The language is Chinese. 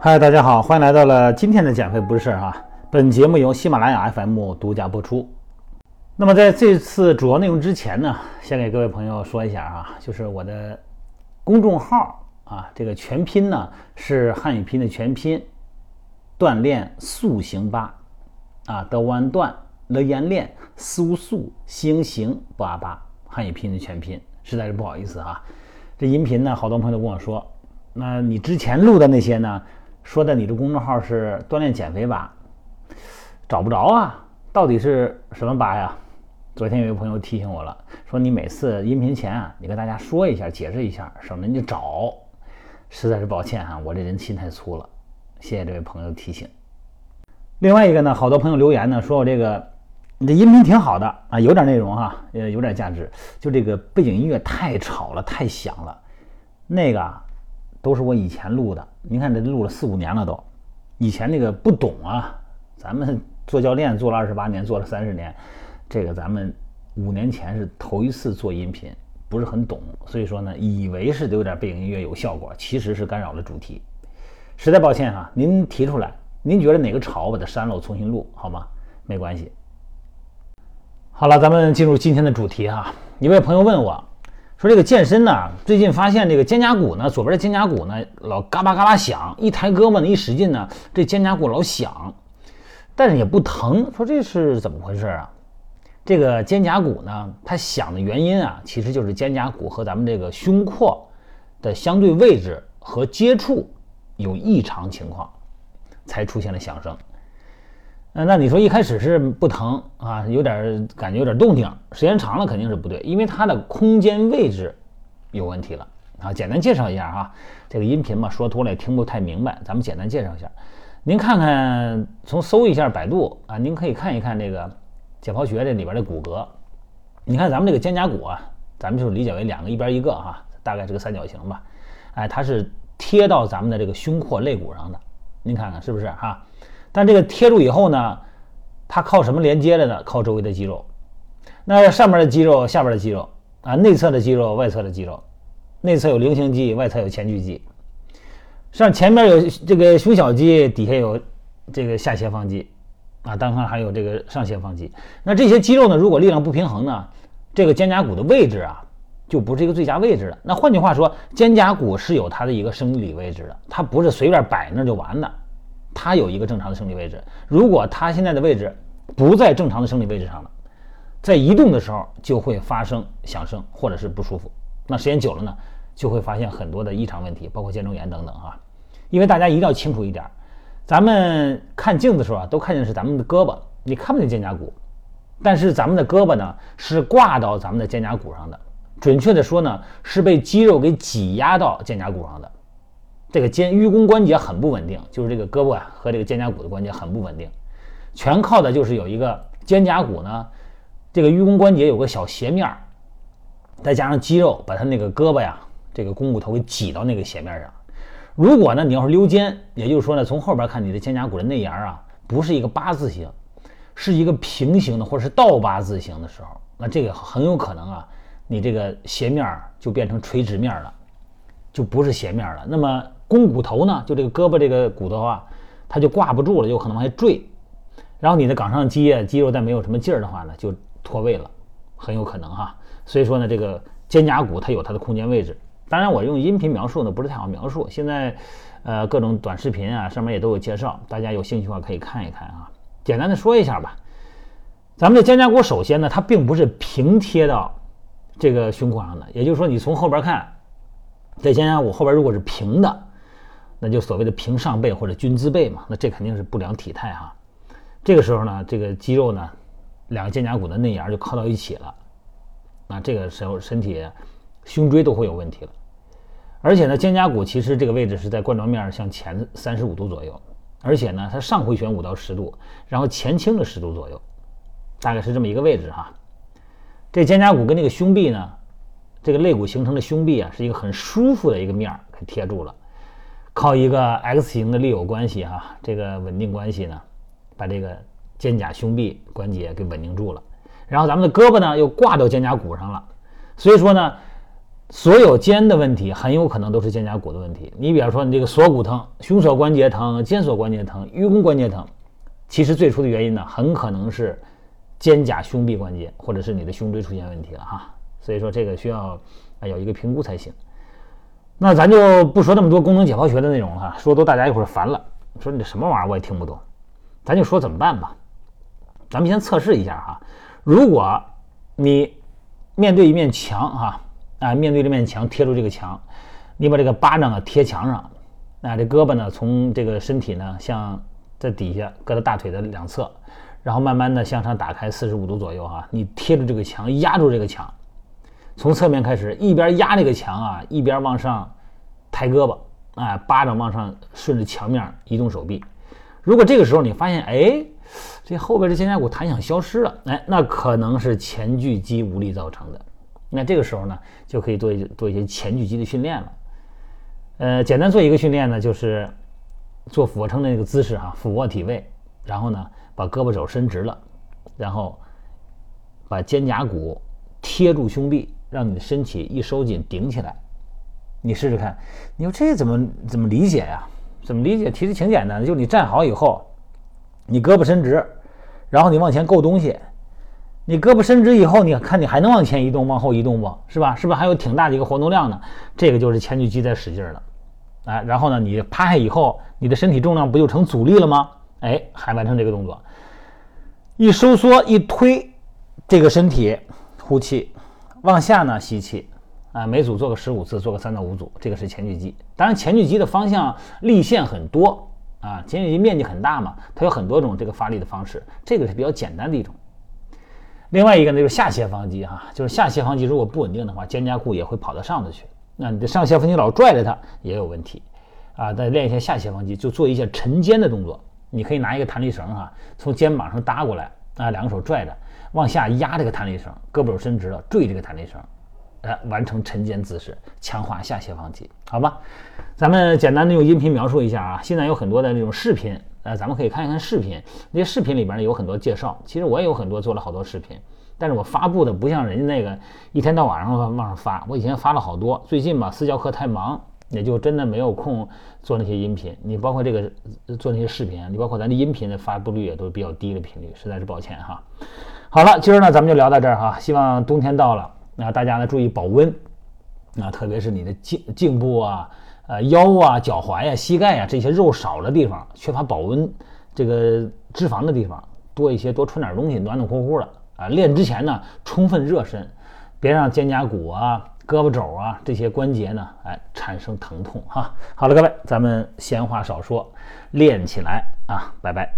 嗨，大家好，欢迎来到了今天的减肥不是事儿哈。本节目由喜马拉雅 FM 独家播出。那么在这次主要内容之前呢，先给各位朋友说一下啊，就是我的公众号啊，这个全拼呢是汉语拼的全拼，锻炼塑形八啊，德弯锻，乐言练，苏素星行八八，汉语拼的全拼，实在是不好意思啊。这音频呢，好多朋友跟我说，那你之前录的那些呢？说的你的公众号是锻炼减肥吧？找不着啊，到底是什么吧呀？昨天有一个朋友提醒我了，说你每次音频前啊，你跟大家说一下，解释一下，省得你找。实在是抱歉哈，我这人心太粗了。谢谢这位朋友提醒。另外一个呢，好多朋友留言呢，说我这个你这音频挺好的啊，有点内容哈，呃，有点价值，就这个背景音乐太吵了，太响了，那个。都是我以前录的，您看这录了四五年了都，以前那个不懂啊，咱们做教练做了二十八年，做了三十年，这个咱们五年前是头一次做音频，不是很懂，所以说呢，以为是有点背景音乐有效果，其实是干扰了主题，实在抱歉哈，您提出来，您觉得哪个吵，我把它删了，我重新录好吗？没关系。好了，咱们进入今天的主题哈，一位朋友问我。说这个健身呢，最近发现这个肩胛骨呢，左边的肩胛骨呢老嘎巴嘎巴响，一抬胳膊呢一使劲呢，这肩胛骨老响，但是也不疼。说这是怎么回事啊？这个肩胛骨呢，它响的原因啊，其实就是肩胛骨和咱们这个胸廓的相对位置和接触有异常情况，才出现了响声。那那你说一开始是不疼啊，有点感觉有点动静，时间长了肯定是不对，因为它的空间位置有问题了啊。简单介绍一下哈，这个音频嘛说多了也听不太明白，咱们简单介绍一下。您看看，从搜一下百度啊，您可以看一看这个解剖学这里边的骨骼。你看咱们这个肩胛骨啊，咱们就理解为两个一边一个哈，大概是个三角形吧。哎，它是贴到咱们的这个胸廓肋骨上的，您看看是不是哈？但这个贴住以后呢，它靠什么连接的呢？靠周围的肌肉。那上面的肌肉，下边的肌肉啊，内侧的肌肉，外侧的肌肉。内侧有菱形肌，外侧有前锯肌。上前面有这个胸小肌，底下有这个下斜方肌啊，当然还有这个上斜方肌。那这些肌肉呢，如果力量不平衡呢，这个肩胛骨的位置啊，就不是一个最佳位置了。那换句话说，肩胛骨是有它的一个生理位置的，它不是随便摆那就完的。它有一个正常的生理位置，如果它现在的位置不在正常的生理位置上了，在移动的时候就会发生响声或者是不舒服。那时间久了呢，就会发现很多的异常问题，包括肩周炎等等啊。因为大家一定要清楚一点，咱们看镜子的时候啊，都看见是咱们的胳膊，你看不见肩胛骨，但是咱们的胳膊呢是挂到咱们的肩胛骨上的，准确的说呢是被肌肉给挤压到肩胛骨上的。这个肩盂肱关节很不稳定，就是这个胳膊啊和这个肩胛骨的关节很不稳定，全靠的就是有一个肩胛骨呢，这个盂肱关节有个小斜面儿，再加上肌肉把它那个胳膊呀，这个肱骨头给挤到那个斜面上。如果呢你要是溜肩，也就是说呢从后边看你的肩胛骨的内沿啊不是一个八字形，是一个平行的或者是倒八字形的时候，那这个很有可能啊你这个斜面就变成垂直面了，就不是斜面了。那么肱骨头呢，就这个胳膊这个骨头啊，它就挂不住了，有可能往下坠。然后你的冈上肌啊，肌肉再没有什么劲儿的话呢，就脱位了，很有可能哈。所以说呢，这个肩胛骨它有它的空间位置。当然我用音频描述呢，不是太好描述。现在，呃，各种短视频啊，上面也都有介绍，大家有兴趣的话可以看一看啊。简单的说一下吧，咱们的肩胛骨首先呢，它并不是平贴到这个胸廓上的，也就是说你从后边看，这肩胛骨后边如果是平的。那就所谓的平上背或者均姿背嘛，那这肯定是不良体态哈。这个时候呢，这个肌肉呢，两个肩胛骨的内沿就靠到一起了，那这个时候身体胸椎都会有问题了。而且呢，肩胛骨其实这个位置是在冠状面向前三十五度左右，而且呢，它上回旋五到十度，然后前倾了十度左右，大概是这么一个位置哈。这肩胛骨跟这个胸壁呢，这个肋骨形成的胸壁啊，是一个很舒服的一个面儿给贴住了。靠一个 X 型的力有关系哈，这个稳定关系呢，把这个肩胛胸壁关节给稳定住了。然后咱们的胳膊呢又挂到肩胛骨上了，所以说呢，所有肩的问题很有可能都是肩胛骨的问题。你比方说，你这个锁骨疼、胸锁关节疼、肩锁关节疼、盂肱关节疼，其实最初的原因呢，很可能是肩胛胸臂关节或者是你的胸椎出现问题了哈。所以说这个需要啊有一个评估才行。那咱就不说那么多功能解剖学的内容了，说多大家一会儿烦了，说你这什么玩意儿我也听不懂。咱就说怎么办吧。咱们先测试一下哈，如果你面对一面墙哈。啊，面对这面墙，贴住这个墙，你把这个巴掌啊贴墙上，啊，这胳膊呢从这个身体呢向在底下搁到大腿的两侧，然后慢慢的向上打开四十五度左右哈，你贴住这个墙，压住这个墙，从侧面开始，一边压这个墙啊，一边往上抬胳膊，哎，巴掌往上顺着墙面移动手臂。如果这个时候你发现，哎，这后边的肩胛骨弹响消失了，哎，那可能是前锯肌无力造成的。那这个时候呢，就可以做一做一些前锯肌的训练了。呃，简单做一个训练呢，就是做俯卧撑的那个姿势哈，俯卧体位，然后呢，把胳膊肘伸直了，然后把肩胛骨贴住胸壁，让你的身体一收紧顶起来。你试试看，你说这怎么怎么理解呀？怎么理解？其实挺简单的，就是你站好以后，你胳膊伸直，然后你往前够东西。你胳膊伸直以后，你看你还能往前移动、往后移动不？是吧？是不是还有挺大的一个活动量呢？这个就是前锯肌在使劲了，哎，然后呢，你趴下以后，你的身体重量不就成阻力了吗？哎，还完成这个动作，一收缩一推，这个身体呼气，往下呢吸气，啊，每组做个十五次，做个三到五组，这个是前锯肌。当然，前锯肌的方向力线很多啊，前锯肌面积很大嘛，它有很多种这个发力的方式，这个是比较简单的一种。另外一个呢，就是下斜方肌哈，就是下斜方肌如果不稳定的话，肩胛骨也会跑到上头去。那你的上斜方肌老拽着它也有问题啊。再练一下下斜方肌，就做一些沉肩的动作。你可以拿一个弹力绳哈，从肩膀上搭过来啊，两个手拽着往下压这个弹力绳，胳膊肘伸直了坠这个弹力绳，哎，完成沉肩姿势，强化下斜方肌，好吧？咱们简单的用音频描述一下啊。现在有很多的这种视频。呃，咱们可以看一看视频，那些视频里边呢有很多介绍。其实我也有很多做了好多视频，但是我发布的不像人家那个一天到晚上往上发。我以前发了好多，最近吧私教课太忙，也就真的没有空做那些音频。你包括这个做那些视频，你包括咱的音频的发布率也都是比较低的频率，实在是抱歉哈。好了，今儿呢咱们就聊到这儿哈。希望冬天到了，那大家呢注意保温，那特别是你的颈颈部啊。呃，腰啊、脚踝呀、膝盖呀这些肉少的地方，缺乏保温，这个脂肪的地方多一些，多穿点东西，暖暖乎乎的啊。练之前呢，充分热身，别让肩胛骨啊、胳膊肘啊这些关节呢，哎，产生疼痛哈。好了，各位，咱们闲话少说，练起来啊，拜拜。